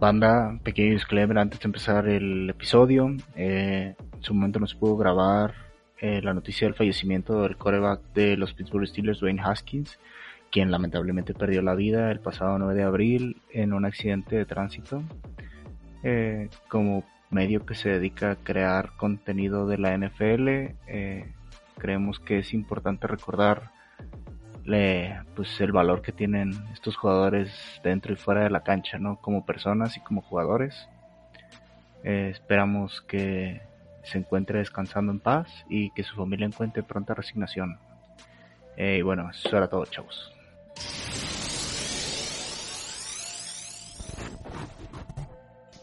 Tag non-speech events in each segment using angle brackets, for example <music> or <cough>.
Banda, pequeño disclaimer antes de empezar el episodio. Eh, en su momento no se pudo grabar eh, la noticia del fallecimiento del coreback de los Pittsburgh Steelers, Dwayne Haskins, quien lamentablemente perdió la vida el pasado 9 de abril en un accidente de tránsito. Eh, como medio que se dedica a crear contenido de la NFL, eh, creemos que es importante recordar pues el valor que tienen estos jugadores dentro y fuera de la cancha, ¿no? Como personas y como jugadores. Eh, esperamos que se encuentre descansando en paz y que su familia encuentre pronta resignación. Eh, y bueno, eso era todo, chavos.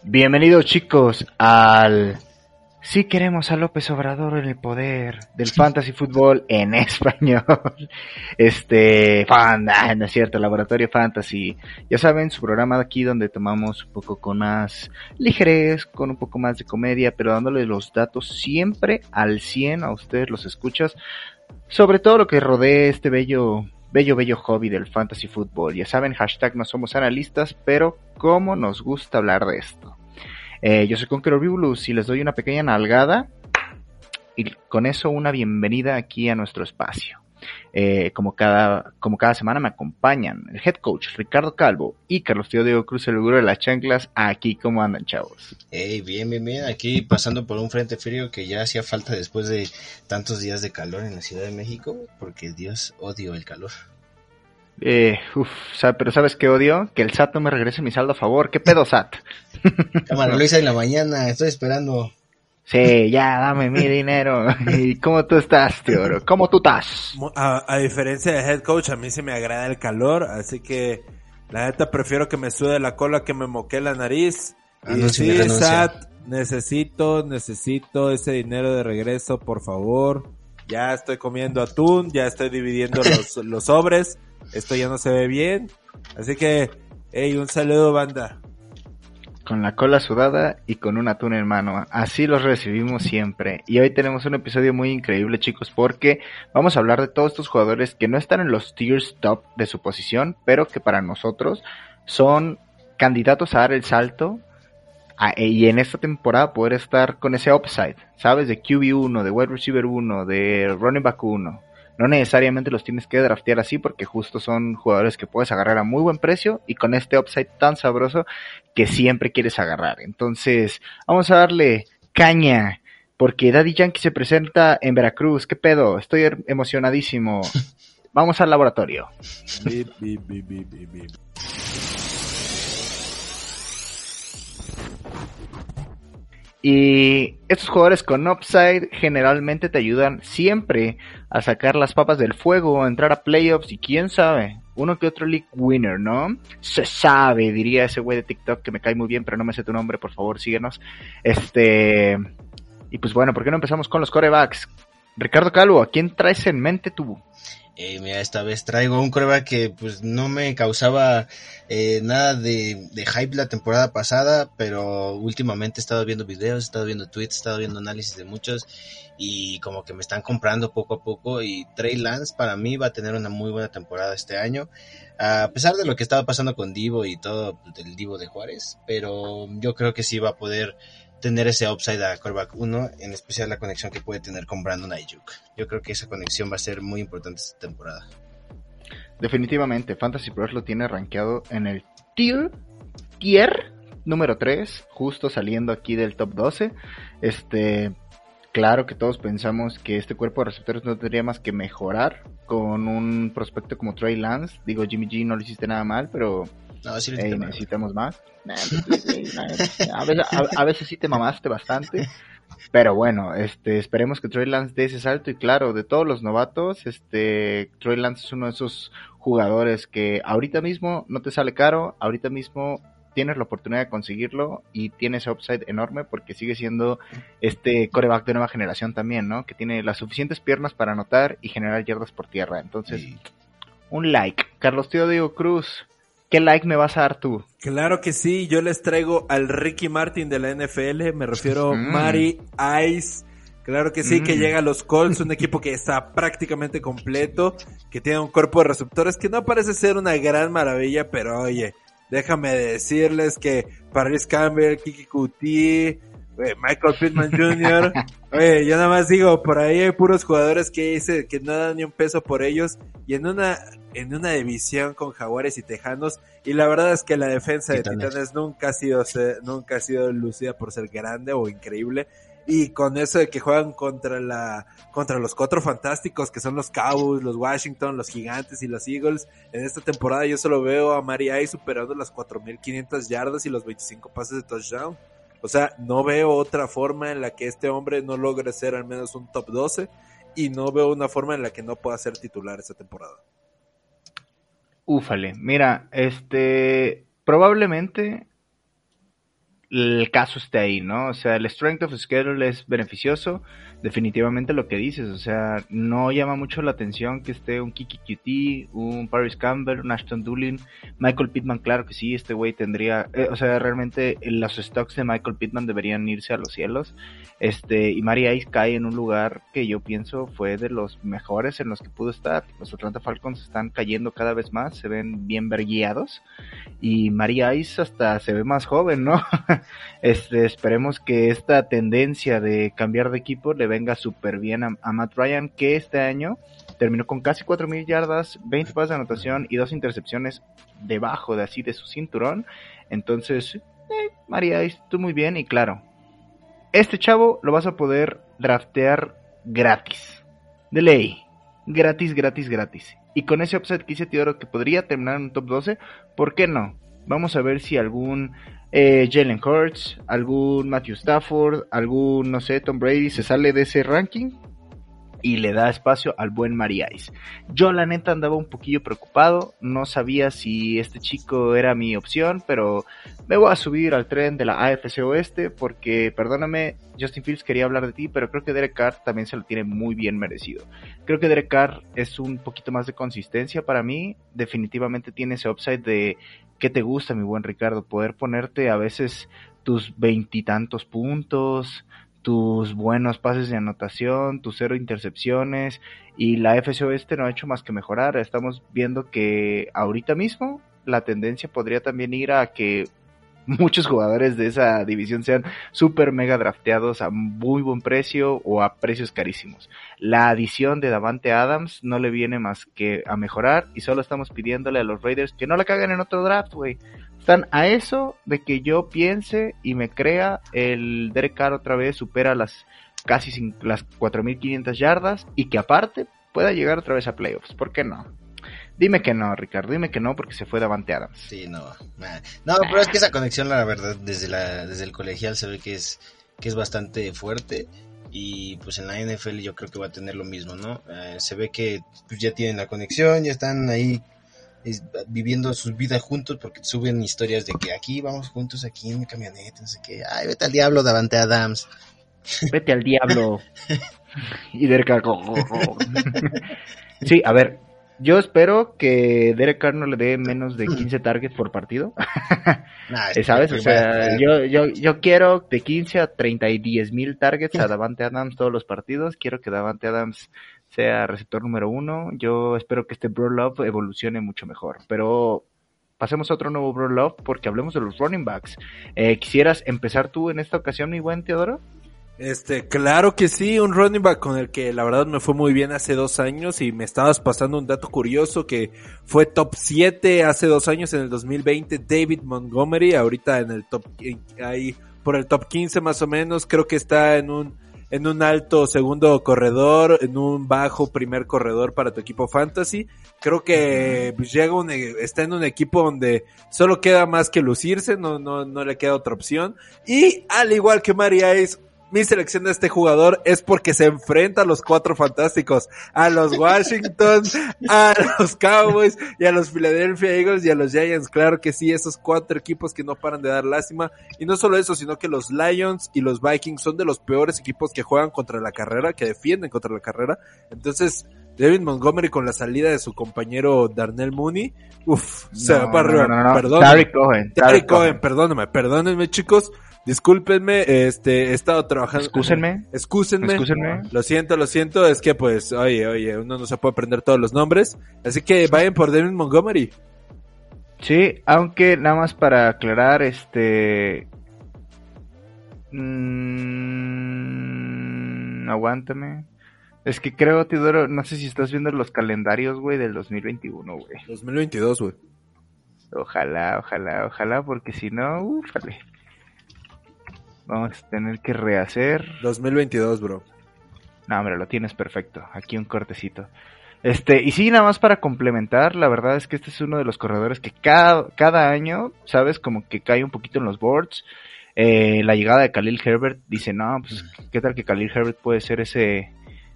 Bienvenidos chicos al Sí queremos a López Obrador en el poder del fantasy fútbol en <laughs> español. Este, fan, ah, no es cierto, Laboratorio Fantasy. Ya saben, su programa de aquí donde tomamos un poco con más ligerez, con un poco más de comedia, pero dándole los datos siempre al 100 a ustedes los escuchas, sobre todo lo que rodea este bello bello, bello hobby del fantasy fútbol. Ya saben, hashtag no somos analistas, pero cómo nos gusta hablar de esto. Eh, yo soy Conqueror Bibulus y les doy una pequeña nalgada y con eso una bienvenida aquí a nuestro espacio. Eh, como, cada, como cada semana me acompañan el head coach Ricardo Calvo y Carlos Teodoro Cruz, el gurú de las chanclas. Aquí, ¿cómo andan, chavos? Hey, bien, bien, bien. Aquí pasando por un frente frío que ya hacía falta después de tantos días de calor en la Ciudad de México, porque Dios odio el calor. Eh, uf, pero ¿sabes qué odio? Que el SAT no me regrese mi saldo a favor. ¿Qué pedo, SAT? <laughs> Cámara, lo hice en la mañana, estoy esperando. Sí, ya, dame mi dinero. <laughs> ¿Y cómo tú estás, tío? ¿Cómo tú estás? A, diferencia de head coach, a mí se me agrada el calor, así que la neta prefiero que me sude la cola que me moque la nariz. y sí, SAT, necesito, necesito ese dinero de regreso, por favor. Ya estoy comiendo atún, ya estoy dividiendo los, <laughs> los sobres esto ya no se ve bien. Así que, hey, un saludo banda. Con la cola sudada y con un atún en mano. Así los recibimos siempre. Y hoy tenemos un episodio muy increíble chicos porque vamos a hablar de todos estos jugadores que no están en los tiers top de su posición, pero que para nosotros son candidatos a dar el salto y en esta temporada poder estar con ese upside, ¿sabes? De QB1, de wide receiver 1, de running back 1 no necesariamente los tienes que draftear así porque justo son jugadores que puedes agarrar a muy buen precio y con este upside tan sabroso que siempre quieres agarrar. Entonces, vamos a darle caña porque Daddy Yankee se presenta en Veracruz. ¿Qué pedo? Estoy emocionadísimo. <laughs> Vamos al laboratorio. Y estos jugadores con upside generalmente te ayudan siempre a sacar las papas del fuego, a entrar a playoffs y quién sabe, uno que otro league winner, ¿no? Se sabe, diría ese güey de TikTok que me cae muy bien, pero no me sé tu nombre, por favor, síguenos. Este. Y pues bueno, ¿por qué no empezamos con los corebacks? Ricardo Calvo, ¿a quién traes en mente tú? Eh, mira, esta vez traigo un coreback que pues no me causaba eh, nada de, hype la temporada pasada, pero últimamente he estado viendo videos, he estado viendo tweets, he estado viendo análisis de muchos y como que me están comprando poco a poco y Trey Lance para mí va a tener una muy buena temporada este año, a pesar de lo que estaba pasando con Divo y todo el Divo de Juárez, pero yo creo que sí va a poder tener ese upside a quarterback 1, en especial la conexión que puede tener con Brandon Ayuk. Yo creo que esa conexión va a ser muy importante esta temporada. Definitivamente, Fantasy Pros lo tiene rankeado en el tier, tier número 3, justo saliendo aquí del top 12. Este, claro que todos pensamos que este cuerpo de receptores no tendría más que mejorar con un prospecto como Trey Lance. Digo, Jimmy G no lo hiciste nada mal, pero No, sí necesitamos más. A veces, sí te mamaste bastante. <laughs> Pero bueno, este, esperemos que Troy Lance dé ese salto y claro, de todos los novatos, este, Troy Lance es uno de esos jugadores que ahorita mismo no te sale caro, ahorita mismo tienes la oportunidad de conseguirlo y tiene ese upside enorme porque sigue siendo este coreback de nueva generación también, ¿no? Que tiene las suficientes piernas para anotar y generar yardas por tierra. Entonces, un like. Carlos Tío Diego Cruz, ¿qué like me vas a dar tú? Claro que sí, yo les traigo al Ricky Martin de la NFL, me refiero a mm. Mari Ice. Claro que sí, que mm. llega a los Colts, un equipo que está prácticamente completo, que tiene un cuerpo de receptores que no parece ser una gran maravilla, pero oye, déjame decirles que Paris Campbell, Kiki Kuti, Michael Pittman Jr. Oye, yo nada más digo, por ahí hay puros jugadores que dice que no dan ni un peso por ellos y en una en una división con Jaguares y Tejanos y la verdad es que la defensa de Titanes nunca ha sido nunca ha sido lucida por ser grande o increíble y con eso de que juegan contra la contra los cuatro fantásticos que son los Cowboys, los Washington, los Gigantes y los Eagles. En esta temporada yo solo veo a Mariay superando las 4500 yardas y los 25 pases de touchdown. O sea, no veo otra forma en la que este hombre no logre ser al menos un top 12 y no veo una forma en la que no pueda ser titular esta temporada. Úfale, mira, este probablemente el caso esté ahí, ¿no? O sea, el strength of schedule es beneficioso, definitivamente lo que dices, o sea, no llama mucho la atención que esté un Kiki QT, un Paris Campbell, un Ashton Doolin, Michael Pittman, claro que sí, este güey tendría, eh, o sea, realmente los stocks de Michael Pittman deberían irse a los cielos, este, y Mari Ice cae en un lugar que yo pienso fue de los mejores en los que pudo estar, los Atlanta Falcons están cayendo cada vez más, se ven bien verguiados, y Mari Ice hasta se ve más joven, ¿no? <laughs> este, esperemos que esta tendencia de cambiar de equipo le venga súper bien a, Matt Ryan, que este año terminó con casi 4.000 yardas, 20 pases de anotación y dos intercepciones debajo de así de su cinturón. Entonces, eh, María, tú muy bien y claro, este chavo lo vas a poder draftear gratis. De ley. Gratis, gratis, gratis. Y con ese upset que hice Teodoro que podría terminar en un top 12, ¿por qué no? Vamos a ver si algún eh, Jalen Hurts, algún Matthew Stafford, algún, no sé, Tom Brady se sale de ese ranking y le da espacio al buen Mariais. Yo la neta andaba un poquillo preocupado, no sabía si este chico era mi opción, pero me voy a subir al tren de la AFC Oeste porque, perdóname, Justin Fields quería hablar de ti, pero creo que Derek Carr también se lo tiene muy bien merecido. Creo que Derek Carr es un poquito más de consistencia para mí, definitivamente tiene ese upside de ¿Qué te gusta, mi buen Ricardo? Poder ponerte a veces tus veintitantos puntos, tus buenos pases de anotación, tus cero intercepciones y la FC Oeste no ha hecho más que mejorar. Estamos viendo que ahorita mismo la tendencia podría también ir a que muchos jugadores de esa división sean super mega drafteados a muy buen precio o a precios carísimos. La adición de Davante Adams no le viene más que a mejorar y solo estamos pidiéndole a los Raiders que no la caguen en otro draft, güey. Están a eso de que yo piense y me crea el Derek Carr otra vez supera las casi las 4500 yardas y que aparte pueda llegar otra vez a playoffs. ¿Por qué no? Dime que no, Ricardo, dime que no porque se fue Davante Adams. Sí, no. No, pero es que esa conexión, la verdad, desde, la, desde el colegial se ve que es, que es bastante fuerte. Y pues en la NFL yo creo que va a tener lo mismo, ¿no? Eh, se ve que pues, ya tienen la conexión, ya están ahí viviendo sus vidas juntos porque suben historias de que aquí vamos juntos, aquí en mi camioneta, no sé qué. Ay, vete al diablo, Davante Adams. Vete al diablo. <laughs> y <laughs> Sí, a ver, yo espero que Derek Carr no le dé menos de 15 targets por partido. <laughs> ¿Sabes? O sea, yo, yo, yo quiero de 15 a 30 y 10 mil targets a <laughs> Davante Adams todos los partidos. Quiero que Davante Adams sea receptor número uno. Yo espero que este Bro Love evolucione mucho mejor. Pero pasemos a otro nuevo Bro Love porque hablemos de los running backs. Eh, ¿Quisieras empezar tú en esta ocasión, mi buen Teodoro? Este, claro que sí, un running back con el que la verdad me fue muy bien hace dos años y me estabas pasando un dato curioso que fue top 7 hace dos años en el 2020, David Montgomery, ahorita en el top, ahí por el top 15 más o menos, creo que está en un en un alto segundo corredor, en un bajo primer corredor para tu equipo fantasy. Creo que pues, llega un, está en un equipo donde solo queda más que lucirse, no, no, no le queda otra opción. Y al igual que María Ice, mi selección de este jugador es porque se enfrenta a los cuatro fantásticos, a los Washington, <laughs> a los Cowboys y a los Philadelphia Eagles y a los Giants. Claro que sí, esos cuatro equipos que no paran de dar lástima. Y no solo eso, sino que los Lions y los Vikings son de los peores equipos que juegan contra la carrera, que defienden contra la carrera. Entonces, David Montgomery con la salida de su compañero Darnell Mooney, uff, se va para arriba. Perdón. Cohen. Cohen, Cohen, perdóname, perdónenme chicos. Discúlpenme, este, he estado trabajando. Excúsenme. Excúsenme. Lo siento, lo siento. Es que pues, oye, oye, uno no se puede aprender todos los nombres. Así que vayan por David Montgomery. Sí, aunque nada más para aclarar, este... Mmm, aguántame. Es que creo, Teodoro, no sé si estás viendo los calendarios, güey, del 2021, güey. 2022, güey. Ojalá, ojalá, ojalá, porque si no, ufale. Vamos a tener que rehacer. 2022, bro. No, hombre, lo tienes perfecto. Aquí un cortecito. Este, y sí, nada más para complementar, la verdad es que este es uno de los corredores que cada, cada año, ¿sabes? Como que cae un poquito en los boards. Eh, la llegada de Khalil Herbert dice, no, pues, ¿qué tal que Khalil Herbert puede ser ese,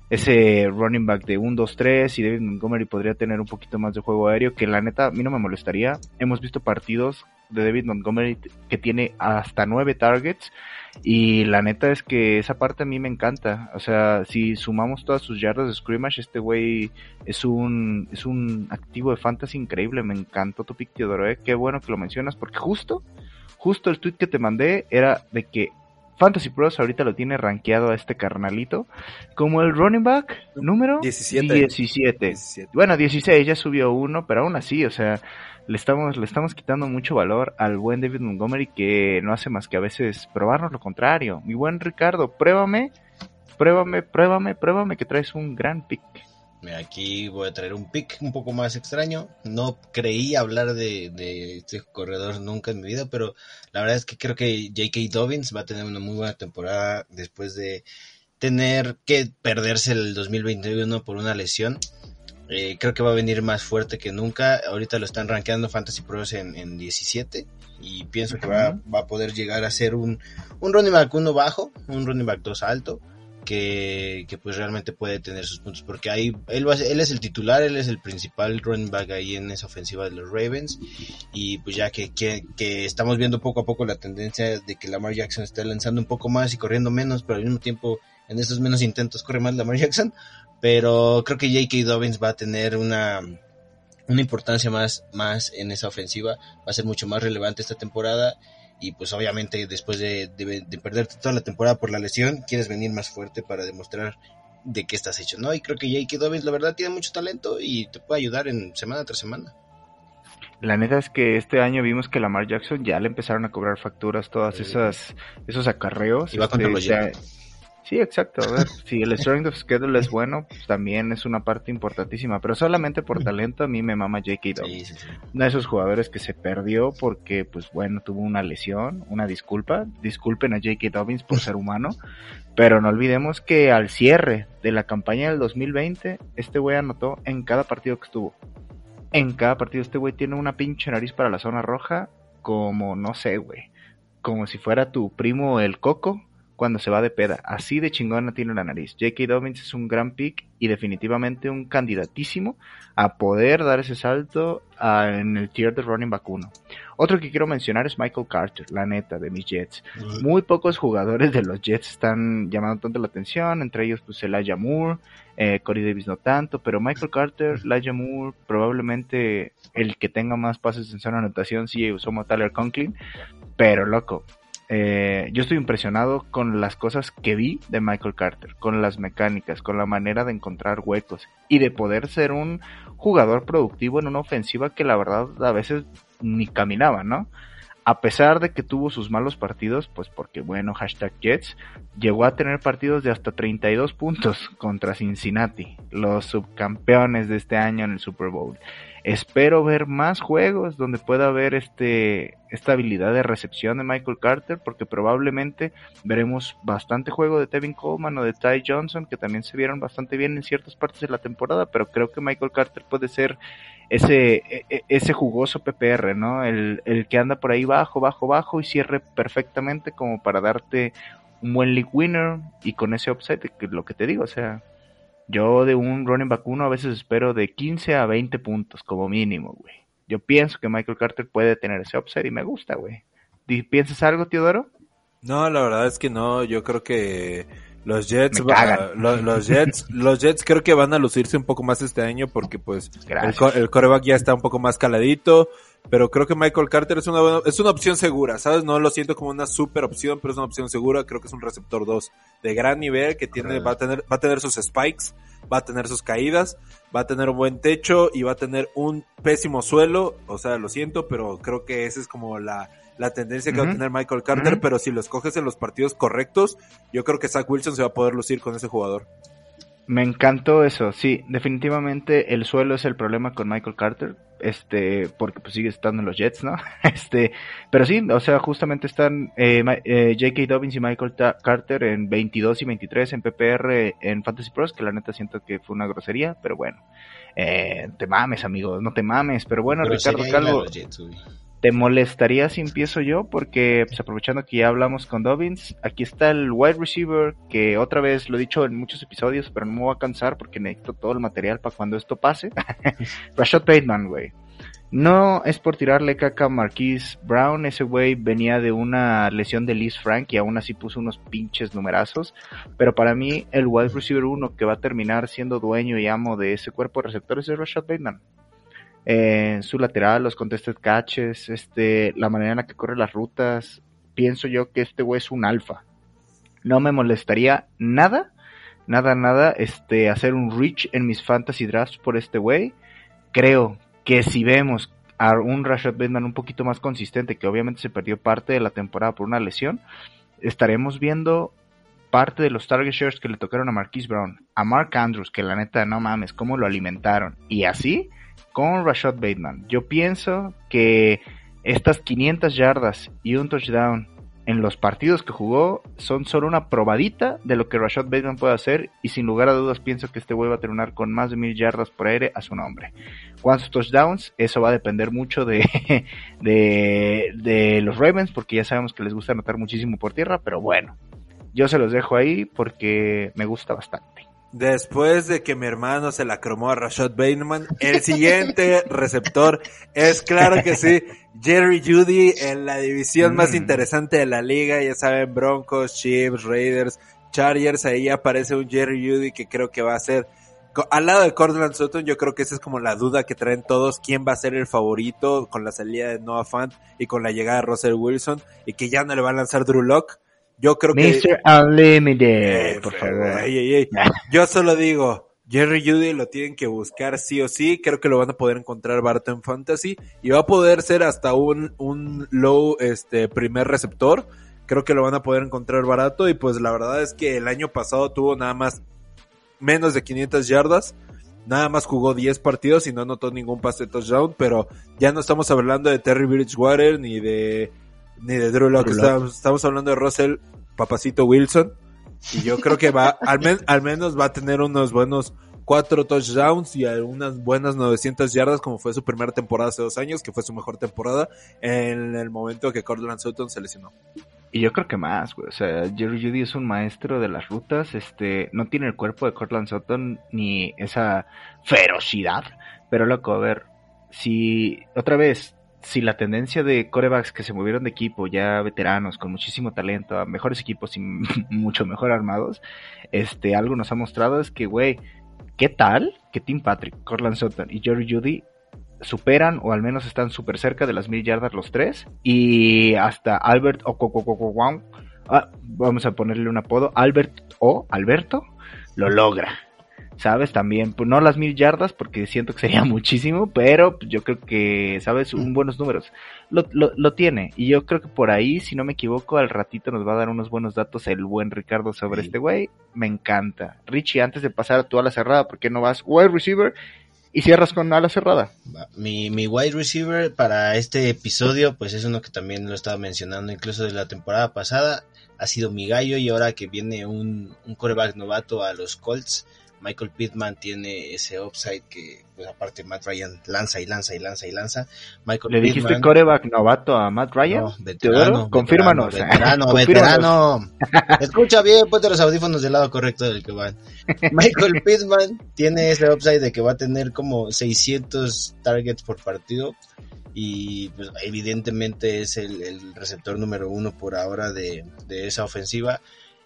ese running back de 1, 2, 3 y David Montgomery podría tener un poquito más de juego aéreo, que la neta a mí no me molestaría. Hemos visto partidos de David Montgomery que tiene hasta 9 targets y la neta es que esa parte a mí me encanta. O sea, si sumamos todas sus yardas de scrimmage, este güey es un, es un activo de fantasy increíble. Me encantó tu pick, Teodoro. ¿eh? Qué bueno que lo mencionas, porque justo, justo el tweet que te mandé era de que Fantasy Pros ahorita lo tiene rankeado a este carnalito como el running back número 17. 17. 17. Bueno, 16 ya subió uno, pero aún así, o sea, le estamos, le estamos quitando mucho valor al buen David Montgomery que no hace más que a veces probarnos lo contrario. Mi buen Ricardo, pruébame, pruébame, pruébame, pruébame que traes un gran pick. Aquí voy a traer un pick un poco más extraño. No creí hablar de, de, este corredor nunca en mi vida, pero la verdad es que creo que J.K. Dobbins va a tener una muy buena temporada después de tener que perderse el 2021 por una lesión. Eh, creo que va a venir más fuerte que nunca. Ahorita lo están rankeando Fantasy Pros en, en 17 y pienso que va, va, a poder llegar a ser un, un running back 1 bajo, un running back 2 alto. Que, que, pues realmente puede tener sus puntos porque ahí él, va, él es el titular, él es el principal running back ahí en esa ofensiva de los Ravens y pues ya que, que, que, estamos viendo poco a poco la tendencia de que Lamar Jackson está lanzando un poco más y corriendo menos, pero al mismo tiempo en esos menos intentos corre más Lamar Jackson, pero creo que J.K. Dobbins va a tener una, una importancia más, más en esa ofensiva, va a ser mucho más relevante esta temporada y pues obviamente después de, de, de perderte toda la temporada por la lesión, quieres venir más fuerte para demostrar de qué estás hecho, ¿no? Y creo que J.K. Dobbins la verdad tiene mucho talento y te puede ayudar en semana tras semana. La neta es que este año vimos que Lamar Jackson ya le empezaron a cobrar facturas todas esas esos acarreos. Y va contra este, los Sí, exacto. A ver, <laughs> si el strength of schedule es bueno, pues también es una parte importantísima. Pero solamente por talento a mí me mama J.K. Dobbins. Sí, sí, sí. Uno de esos jugadores que se perdió porque, pues bueno, tuvo una lesión, una disculpa. Disculpen a J.K. Dobbins por ser humano. Pero no olvidemos que al cierre de la campaña del 2020, este güey anotó en cada partido que estuvo. En cada partido este güey tiene una pinche nariz para la zona roja como, no sé, güey. Como si fuera tu primo el Coco cuando se va de peda. Así de chingona tiene la nariz. J.K. Dobbins es un gran pick y definitivamente un candidatísimo a poder dar ese salto a, en el tier de running 1. Otro que quiero mencionar es Michael Carter, la neta, de mis Jets. Muy pocos jugadores de los Jets están llamando tanto la atención, entre ellos pues Elijah Moore, eh, Corey Davis no tanto, pero Michael Carter, Elijah Moore, probablemente el que tenga más pases en zona anotación, sí usó Tyler Conklin, pero loco, eh, yo estoy impresionado con las cosas que vi de Michael Carter, con las mecánicas, con la manera de encontrar huecos y de poder ser un jugador productivo en una ofensiva que la verdad a veces ni caminaba, ¿no? A pesar de que tuvo sus malos partidos, pues porque bueno, hashtag Jets, llegó a tener partidos de hasta 32 puntos contra Cincinnati, los subcampeones de este año en el Super Bowl. Espero ver más juegos donde pueda haber este esta habilidad de recepción de Michael Carter, porque probablemente veremos bastante juego de Tevin Coleman o de Ty Johnson, que también se vieron bastante bien en ciertas partes de la temporada, pero creo que Michael Carter puede ser ese, e, e, ese jugoso PPR, ¿no? El, el que anda por ahí bajo, bajo, bajo y cierre perfectamente como para darte un buen league winner y con ese upside, que lo que te digo, o sea, yo de un running back uno a veces espero de 15 a 20 puntos como mínimo, güey. Yo pienso que Michael Carter puede tener ese upside y me gusta, güey. ¿Piensas algo, Teodoro? No, la verdad es que no. Yo creo que los Jets, los, Jets, <laughs> los Jets creo que van a lucirse un poco más este año porque pues el, el, coreback ya está un poco más caladito. Pero creo que Michael Carter es una es una opción segura, ¿sabes? No lo siento como una super opción, pero es una opción segura. Creo que es un receptor 2 de gran nivel que tiene, va a tener, va a tener sus spikes, va a tener sus caídas, va a tener un buen techo y va a tener un pésimo suelo. O sea, lo siento, pero creo que esa es como la, la tendencia que va a tener Michael Carter, pero si lo escoges en los partidos correctos, yo creo que Zach Wilson se va a poder lucir con ese jugador. Me encantó eso, sí, definitivamente el suelo es el problema con Michael Carter, este, porque pues sigue estando en los Jets, ¿no? <laughs> Este, pero sí, o sea, justamente están eh, eh J.K. Dobbins y Michael Carter en 22 y 23 en PPR en Fantasy Pros, que la neta siento que fue una grosería, pero bueno, eh, te mames, amigo, no te mames, pero bueno, Ricardo Calvo. ¿Te molestaría si empiezo yo? Porque, pues, aprovechando que ya hablamos con Dobbins, aquí está el wide receiver, que otra vez lo he dicho en muchos episodios, pero no me voy a cansar porque necesito todo el material para cuando esto pase. <laughs> Rashad Bateman, güey. No es por tirarle caca a Marquise Brown, ese güey venía de una lesión de Liz Frank y aún así puso unos pinches numerazos, pero para mí el wide receiver uno que va a terminar siendo dueño y amo de ese cuerpo de receptores es Rashad Bateman en su lateral, los contested catches, este, la manera en la que corre las rutas, pienso yo que este güey es un alfa. No me molestaría nada, nada, nada, este, hacer un reach en mis fantasy drafts por este güey. Creo que si vemos a un Rashad Bateman un poquito más consistente, que obviamente se perdió parte de la temporada por una lesión, estaremos viendo parte de los target shares que le tocaron a Marquise Brown, a Mark Andrews, que la neta no mames, cómo lo alimentaron, y así con Rashad Bateman. Yo pienso que estas 500 yardas y un touchdown en los partidos que jugó son solo una probadita de lo que Rashad Bateman puede hacer y sin lugar a dudas pienso que este güey va a terminar con más de mil yardas por aire a su nombre. ¿Cuántos touchdowns? Eso va a depender mucho de, <laughs> de, de los Ravens porque ya sabemos que les gusta anotar muchísimo por tierra, pero bueno, yo se los dejo ahí porque me gusta bastante. Después de que mi hermano se la cromó a Rashad Bateman, el siguiente <laughs> receptor es claro que sí, Jerry Judy en la división más mm. interesante de la liga, ya saben, Broncos, Chiefs, Raiders, Chargers, ahí aparece un Jerry Judy que creo que va a ser al lado de Cortland Sutton, yo creo que esa es como la duda que traen todos, quién va a ser el favorito con la salida de Noah Fant y con la llegada de Russell Wilson y que ya no le va a lanzar Drew Locke. Yo creo que... Mr. Unlimited, eh, por favor. Yo solo digo, Jerry Judy lo tienen que buscar sí o sí. Creo que lo van a poder encontrar barato en Fantasy. Y va a poder ser hasta un, un low este primer receptor. Creo que lo van a poder encontrar barato. Y pues la verdad es que el año pasado tuvo nada más menos de 500 yardas. Nada más jugó 10 partidos y no anotó ningún pase de touchdown. Pero ya no estamos hablando de Terry Bridgewater ni de ni de Drew Locke. Estamos, hablando de Russell Papacito Wilson. Y yo creo que va, <laughs> al, al menos va a tener unos buenos cuatro touchdowns y unas buenas 900 yardas como fue su primera temporada hace dos años, que fue su mejor temporada en el momento que Cortland Sutton se lesionó. Y yo creo que más, güey. O sea, Jerry Judy es un maestro de las rutas. Este, no tiene el cuerpo de Cortland Sutton ni esa ferocidad. Pero loco, a ver, si otra vez si la tendencia de corebacks que se movieron de equipo, ya veteranos, con muchísimo talento, a mejores equipos y <laughs> mucho mejor armados, este, algo nos ha mostrado es que, güey, ¿qué tal que Tim Patrick, Cortland Sutton y Jerry Judy superan o al menos están súper cerca de las mil yardas los tres? Y hasta Albert o ah, vamos a ponerle un apodo, Albert o Alberto, lo logra. ¿Sabes? También, pues no las mil yardas, porque siento que sería <laughs> muchísimo, pero yo creo que, ¿sabes? Un buenos números. Lo, lo, lo, tiene, y yo creo que por ahí, si no me equivoco, al ratito nos va a dar unos buenos datos el buen Ricardo sobre este güey. Me encanta. Richie, antes de pasar a tu ala cerrada, ¿por qué no vas wide receiver? Y cierras con ala cerrada. Mi, mi wide receiver para este episodio, pues es uno que también lo estaba mencionando incluso de la temporada pasada. Ha sido mi gallo y ahora que viene un, un coreback novato a los Colts, Michael Pittman tiene ese upside que, pues aparte Matt Ryan lanza y lanza y lanza y lanza. Michael ¿Le dijiste coreback novato a Matt Ryan? No, veterano, Confírmanos. Veterano, <laughs> veterano. <laughs> Escucha bien, ponte los audífonos del lado correcto del que van. Michael <laughs> Pittman tiene ese upside de que va a tener como 600 targets por partido y pues, evidentemente es el, receptor número uno por ahora de, de esa ofensiva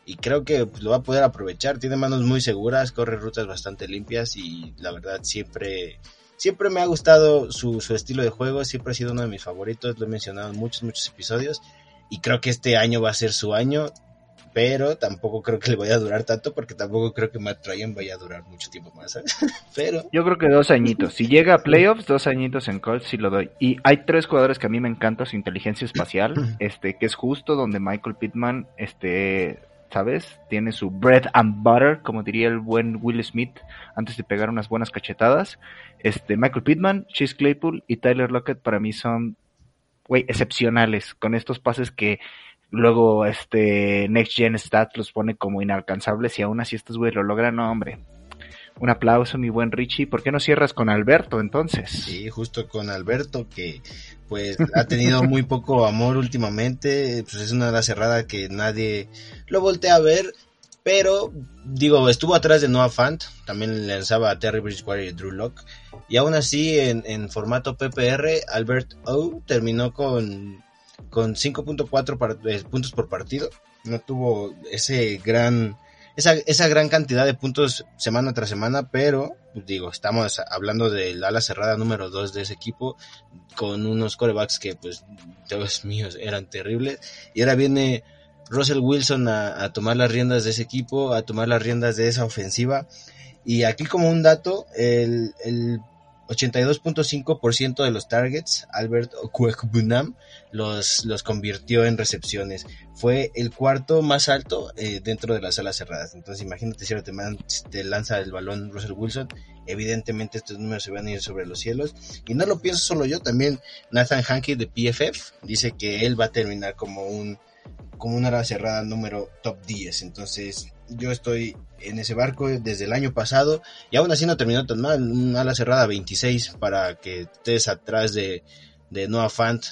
y creo que lo va a poder aprovechar. Tiene manos muy seguras, corre rutas bastante limpias y la verdad siempre, siempre me ha gustado su, su estilo de juego, siempre ha sido uno de mis favoritos, lo he mencionado en muchos, muchos episodios y creo que este año va a ser su año. Pero tampoco creo que le vaya a durar tanto porque tampoco creo que Matt Ryan vaya a durar mucho tiempo más. <laughs> pero yo creo que dos añitos. Si llega a playoffs, dos añitos en Colts sí lo doy. Y hay tres jugadores que a mí me encanta su inteligencia espacial, <laughs> este que es justo donde Michael Pittman este ¿sabes? Tiene su bread and butter, como diría el buen Will Smith, antes de pegar unas buenas cachetadas. Este, Michael Pittman, Chase Claypool y Tyler Lockett para mí son, güey, excepcionales, con estos pases que luego este Next Gen Stats los pone como inalcanzables y aún así estos güey lo logran, no, hombre. Un aplauso, mi buen Richie. ¿Por qué no cierras con Alberto entonces? Sí, justo con Alberto, que pues ha tenido muy poco amor últimamente, pues es una ala cerrada que nadie lo voltea a ver, pero digo, estuvo atrás de Noah Fant, también lanzaba a Terry Bridgewater y Drew Locke, y aún así en, formato PPR, Albert O terminó con, con 5.4 eh, puntos por partido, no tuvo ese gran esa, esa gran cantidad de puntos semana tras semana, pero pues, digo, estamos hablando del ala cerrada número 2 de ese equipo, con unos corebacks que, pues, Dios míos, eran terribles. Y ahora viene Russell Wilson a, a tomar las riendas de ese equipo, a tomar las riendas de esa ofensiva. Y aquí como un dato, el, el 82.5% de los targets, Albert Okwekbunam los, los convirtió en recepciones. Fue el cuarto más alto eh, dentro de las salas cerradas. Entonces imagínate si ahora te, lanza el balón Russell Wilson. Evidentemente estos números se van a ir sobre los cielos. Y no lo pienso solo yo, también Nathan Hankey de PFF dice que él va a terminar como un como una ala cerrada número top 10. Entonces yo estoy en ese barco desde el año pasado y aún así no terminó tan mal. Una ala cerrada 26 para que estés atrás de, de Noah Fant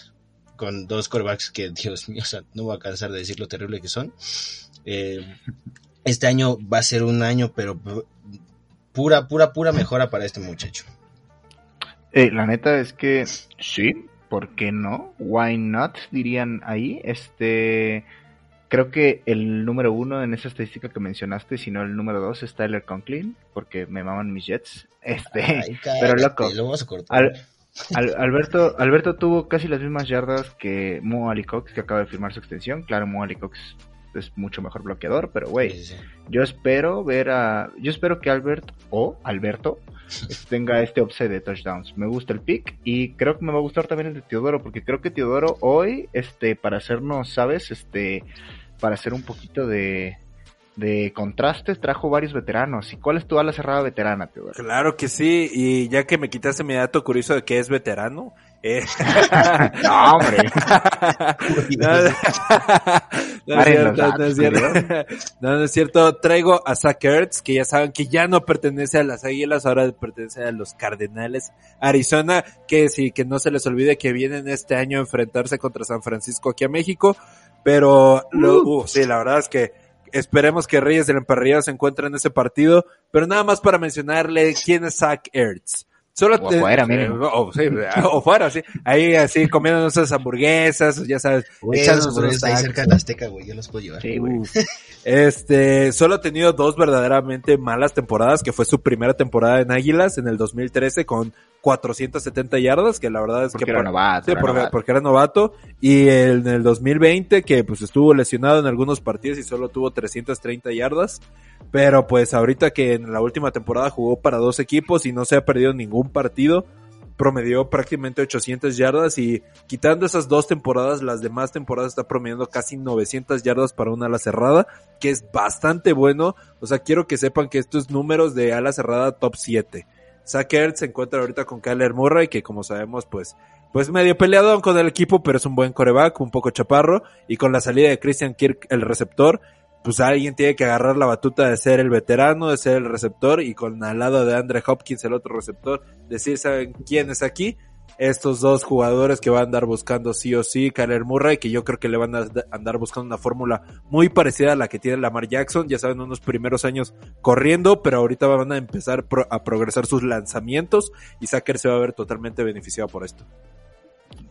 con dos corebacks que, <laughs> Dios mío, no voy a cansar de decir lo terrible que son. Eh, este año va a ser un año, pero pura, pura, pura mejora para este muchacho. Eh, la neta es que sí, ¿por qué no? Why not? Dirían ahí. Este Creo que el número uno en esa estadística que mencionaste, si no el número dos, es Tyler Conklin, porque me maman mis Jets. Este, <laughs> pero loco. Alberto, Alberto tuvo casi las mismas yardas que Mo Ali Cox, que acaba de firmar su extensión. Claro, Mo Ali Cox es mucho mejor bloqueador, pero güey, yo espero ver a, yo espero que Albert o Alberto <laughs> tenga este upside de touchdowns. Me gusta el pick y creo que me va a gustar también el de Teodoro, porque creo que Teodoro hoy, este, para hacernos, sabes, este, para hacer un poquito de, de contrastes, trajo varios veteranos. ¿Y cuál es tu ala cerrada veterana, Teodoro? Claro que sí, y ya que me quitaste mi dato curioso de que es veterano, eh... <laughs> <laughs> no, hombre. no, <laughs> es cierto, no, es cierto. no, es cierto. Traigo a Zach Ertz, que ya saben que ya no pertenece a las Águilas, ahora pertenece a los Cardenales Arizona, que sí, que no se les olvide que vienen este año a enfrentarse contra San Francisco aquí a México. Pero, lo, uh, sí, la verdad es que esperemos que Reyes del Emparrillado se encuentre en ese partido. Pero nada más para mencionarle quién es Zach Ertz. Solo o afuera, eh, o, sí, o fuera, sí. Ahí así comiendo nuestras hamburguesas, ya sabes. echándonos ahí cerca de la Azteca, güey, yo los puedo llevar. Sí, güey. <laughs> Este, solo ha tenido dos verdaderamente malas temporadas, que fue su primera temporada en Águilas en el 2013 con 470 yardas, que la verdad es que era novato, porque, era novato, y en el 2020 que pues estuvo lesionado en algunos partidos y solo tuvo 330 yardas, pero pues ahorita que en la última temporada jugó para dos equipos y no se ha perdido ningún partido, promedió prácticamente 800 yardas. Y quitando esas dos temporadas, las demás temporadas está promediando casi 900 yardas para una ala cerrada, que es bastante bueno. O sea, quiero que sepan que estos números de ala cerrada top 7 Sackert se encuentra ahorita con Kyler Murray, que como sabemos, pues, pues medio peleado con el equipo, pero es un buen coreback, un poco chaparro, y con la salida de Christian Kirk, el receptor, pues alguien tiene que agarrar la batuta de ser el veterano, de ser el receptor, y con al lado de Andre Hopkins, el otro receptor, decir, ¿saben quién es aquí? Estos dos jugadores que van a andar buscando sí o sí, Kyler Murray, que yo creo que le van a andar buscando una fórmula muy parecida a la que tiene Lamar Jackson, ya saben, unos primeros años corriendo, pero ahorita van a empezar a progresar sus lanzamientos y Sacker se va a ver totalmente beneficiado por esto.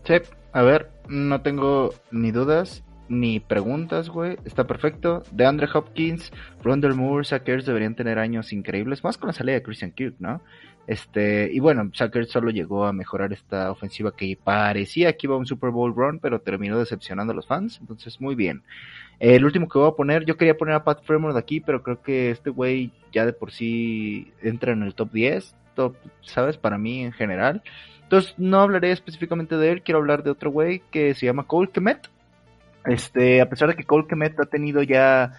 Sí, a ver, no tengo ni dudas ni preguntas, güey. Está perfecto. De Andre Hopkins, Rondell Moore, Sackers deberían tener años increíbles, más con la salida de Christian Kirk, ¿no? Este, y bueno, Sacker solo llegó a mejorar esta ofensiva que parecía que iba a un Super Bowl run, pero terminó decepcionando a los fans. Entonces, muy bien. El último que voy a poner, yo quería poner a Pat Fremont aquí, pero creo que este güey ya de por sí entra en el top 10, top, ¿sabes? Para mí en general. Entonces, no hablaré específicamente de él, quiero hablar de otro güey que se llama Cole Kemet. Este, a pesar de que Cole Kemet ha tenido ya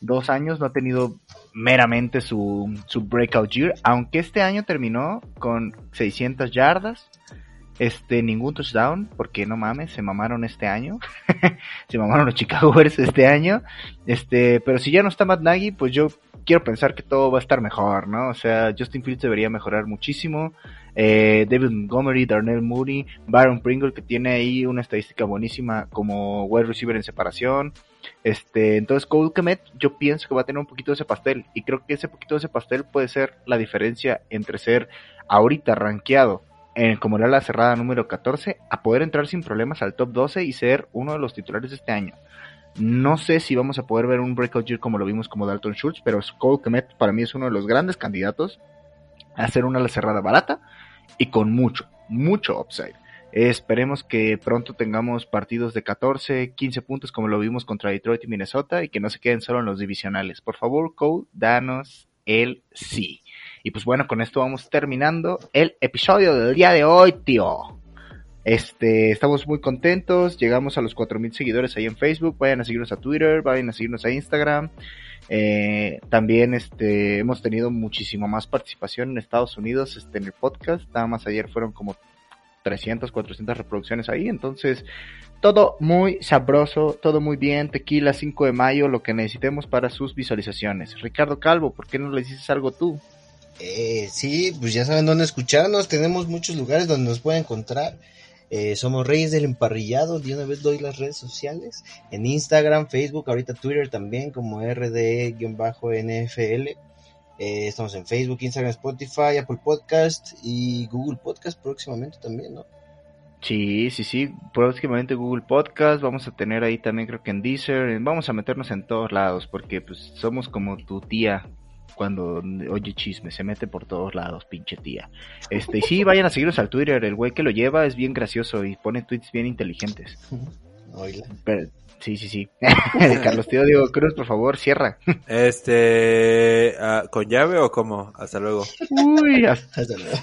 dos años no ha tenido meramente su, su breakout year, aunque este año terminó con 600 yardas, este, ningún touchdown, porque no mames, se mamaron este año, <laughs> se mamaron los Chicago Bears este año, este, pero si ya no está Matt Nagy, pues yo quiero pensar que todo va a estar mejor, ¿no? O sea, Justin Fields debería mejorar muchísimo, eh, David Montgomery, Darnell Mooney, Byron Pringle, que tiene ahí una estadística buenísima como wide receiver en separación, este, entonces Cole Kemet yo pienso que va a tener un poquito de ese pastel y creo que ese poquito de ese pastel puede ser la diferencia entre ser ahorita rankeado en, como era la cerrada número 14 a poder entrar sin problemas al top 12 y ser uno de los titulares de este año. No sé si vamos a poder ver un breakout year como lo vimos como Dalton Schultz, pero Cole Kemet para mí es uno de los grandes candidatos a ser una cerrada barata y con mucho, mucho upside. Esperemos que pronto tengamos partidos de 14, 15 puntos como lo vimos contra Detroit y Minnesota y que no se queden solo en los divisionales. Por favor, Cole, danos el sí. Y pues bueno, con esto vamos terminando el episodio del día de hoy, tío. Este, estamos muy contentos, llegamos a los 4000 seguidores ahí en Facebook, vayan a seguirnos a Twitter, vayan a seguirnos a Instagram. Eh, también este, hemos tenido muchísima más participación en Estados Unidos este, en el podcast. Nada más ayer fueron como 300, 400 reproducciones ahí. Entonces, todo muy sabroso, todo muy bien. Tequila 5 de mayo, lo que necesitemos para sus visualizaciones. Ricardo Calvo, ¿por qué no le dices algo tú? Eh, sí, pues ya saben dónde escucharnos. Tenemos muchos lugares donde nos pueden encontrar. Eh, somos Reyes del Emparrillado. De una vez doy las redes sociales. En Instagram, Facebook, ahorita Twitter también como RDE-NFL. Eh, estamos en Facebook, Instagram, Spotify, Apple Podcast y Google Podcast próximamente también, ¿no? Sí, sí, sí, próximamente Google Podcast, vamos a tener ahí también creo que en Deezer, vamos a meternos en todos lados porque pues somos como tu tía cuando oye chisme, se mete por todos lados, pinche tía. Este, y sí, vayan a seguirnos al Twitter, el güey que lo lleva es bien gracioso y pone tweets bien inteligentes. <laughs> Pero, Sí, sí, sí. <laughs> Carlos Tío Diego Cruz, por favor, cierra. Este, ah, ¿con llave o cómo? Hasta luego. Uy, hasta luego.